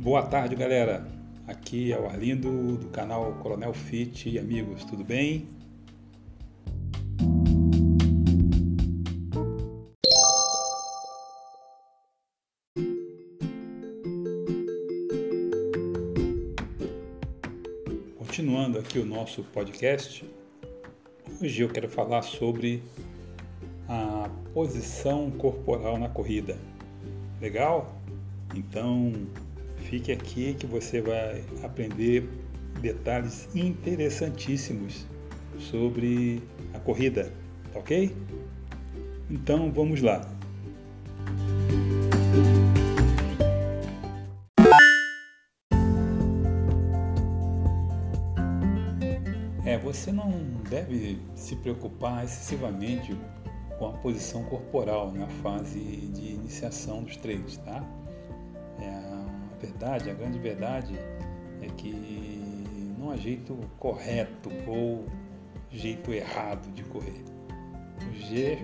Boa tarde, galera. Aqui é o Arlindo do canal Coronel Fit e amigos, tudo bem? Continuando aqui o nosso podcast, hoje eu quero falar sobre a posição corporal na corrida. Legal? Então, fique aqui que você vai aprender detalhes interessantíssimos sobre a corrida, tá ok? Então, vamos lá. É, você não deve se preocupar excessivamente com a posição corporal na fase de iniciação dos treinos, tá? É, verdade, a grande verdade é que não há jeito correto ou jeito errado de correr.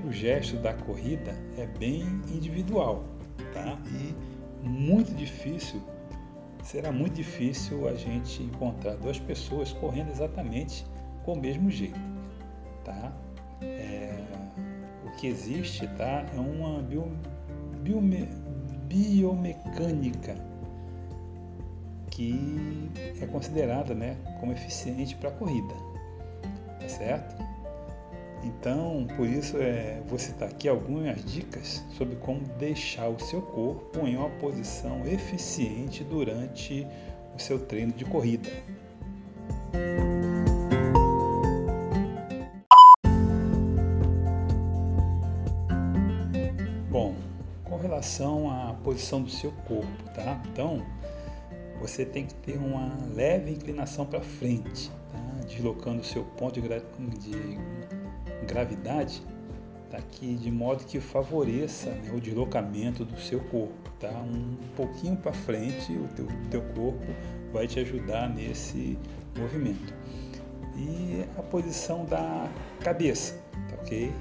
O gesto da corrida é bem individual, tá? E muito difícil, será muito difícil a gente encontrar duas pessoas correndo exatamente com o mesmo jeito, tá? É, que existe tá, é uma bio, biome, biomecânica que é considerada né, como eficiente para a corrida. Tá certo? Então, por isso é, vou citar aqui algumas dicas sobre como deixar o seu corpo em uma posição eficiente durante o seu treino de corrida. relação à posição do seu corpo, tá? Então, você tem que ter uma leve inclinação para frente, tá? deslocando o seu ponto de, gra de gravidade aqui de modo que favoreça né, o deslocamento do seu corpo, tá? Um pouquinho para frente, o teu, teu corpo vai te ajudar nesse movimento. E a posição da cabeça, tá ok?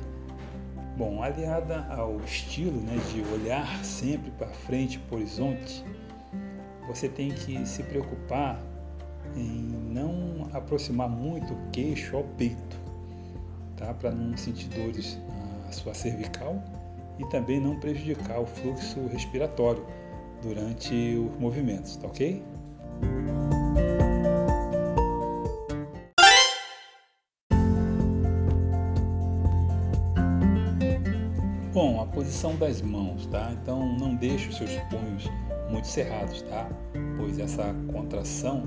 Bom, aliada ao estilo né, de olhar sempre para frente, para o horizonte, você tem que se preocupar em não aproximar muito o queixo ao peito, tá? para não sentir dores na sua cervical e também não prejudicar o fluxo respiratório durante os movimentos, tá ok? Bom, a posição das mãos, tá? Então não deixe os seus punhos muito cerrados, tá? Pois essa contração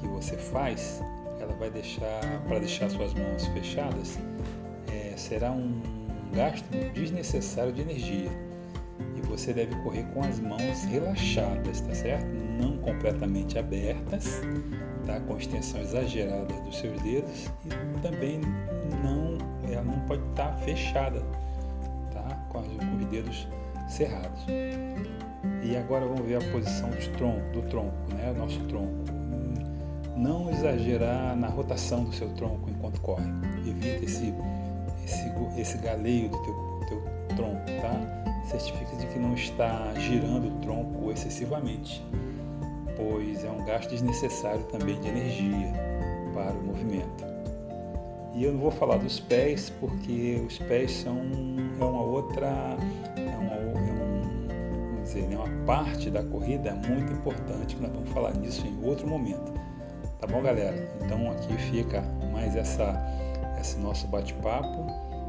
que você faz, ela vai deixar, para deixar suas mãos fechadas, é, será um gasto desnecessário de energia. E você deve correr com as mãos relaxadas, tá certo? Não completamente abertas, tá? Com extensão exagerada dos seus dedos e também não, ela não pode estar fechada com, os dedos cerrados. E agora vamos ver a posição do tronco, do tronco, né? O nosso tronco. Não exagerar na rotação do seu tronco enquanto corre. Evita esse, esse, esse galeio do teu, teu tronco, tá? Certifica de que não está girando o tronco excessivamente, pois é um gasto desnecessário também de energia para o movimento. E eu não vou falar dos pés, porque os pés são é uma outra, é uma, é um, dizer, é uma parte da corrida muito importante, nós vamos falar nisso em outro momento. Tá bom, galera? Então aqui fica mais essa, esse nosso bate-papo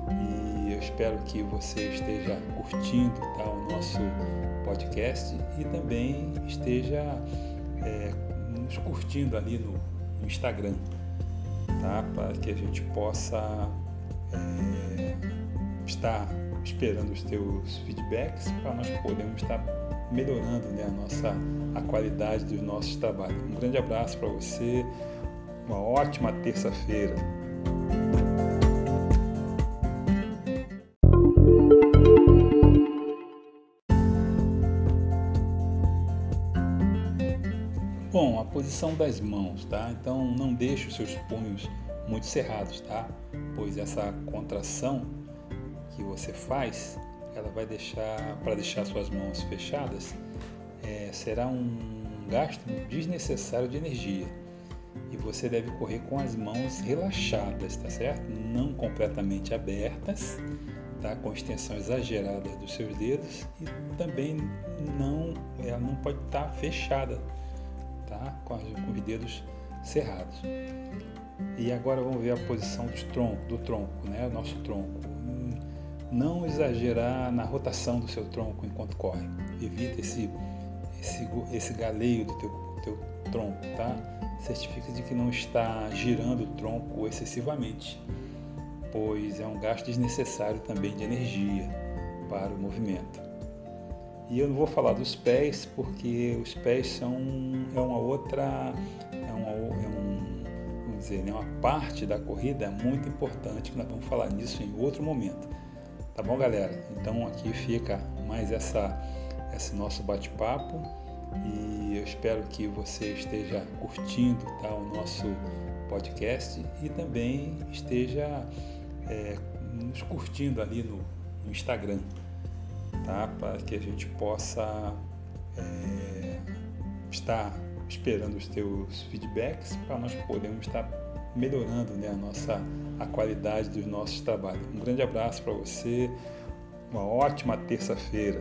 e eu espero que você esteja curtindo tá, o nosso podcast e também esteja é, nos curtindo ali no, no Instagram tá? para que a gente possa é, estar esperando os teus feedbacks para nós podermos estar melhorando né, a nossa a qualidade dos nossos trabalhos. Um grande abraço para você, uma ótima terça-feira. Bom, a posição das mãos, tá? Então não deixe os seus punhos muito cerrados, tá? Pois essa contração que você faz, ela vai deixar, para deixar suas mãos fechadas, é, será um gasto desnecessário de energia. E você deve correr com as mãos relaxadas, tá certo? Não completamente abertas, tá? com extensão exagerada dos seus dedos e também não, ela não pode estar tá fechada, tá? com, com os dedos cerrados. E agora vamos ver a posição do tronco, do tronco, né? o nosso tronco. Não exagerar na rotação do seu tronco enquanto corre. Evita esse, esse, esse galeio do teu, teu tronco, tá? Certifica de que não está girando o tronco excessivamente pois é um gasto desnecessário também de energia para o movimento. E eu não vou falar dos pés, porque os pés são é uma outra, é, uma, é um, vamos dizer, é uma parte da corrida muito importante que nós vamos falar nisso em outro momento. Tá bom, galera? Então aqui fica mais essa, esse nosso bate-papo e eu espero que você esteja curtindo tá, o nosso podcast e também esteja é, nos curtindo ali no, no, Instagram, tá? Para que a gente possa é, estar esperando os teus feedbacks para nós podermos estar melhorando né, a nossa a qualidade dos nossos trabalhos. Um grande abraço para você, uma ótima terça-feira.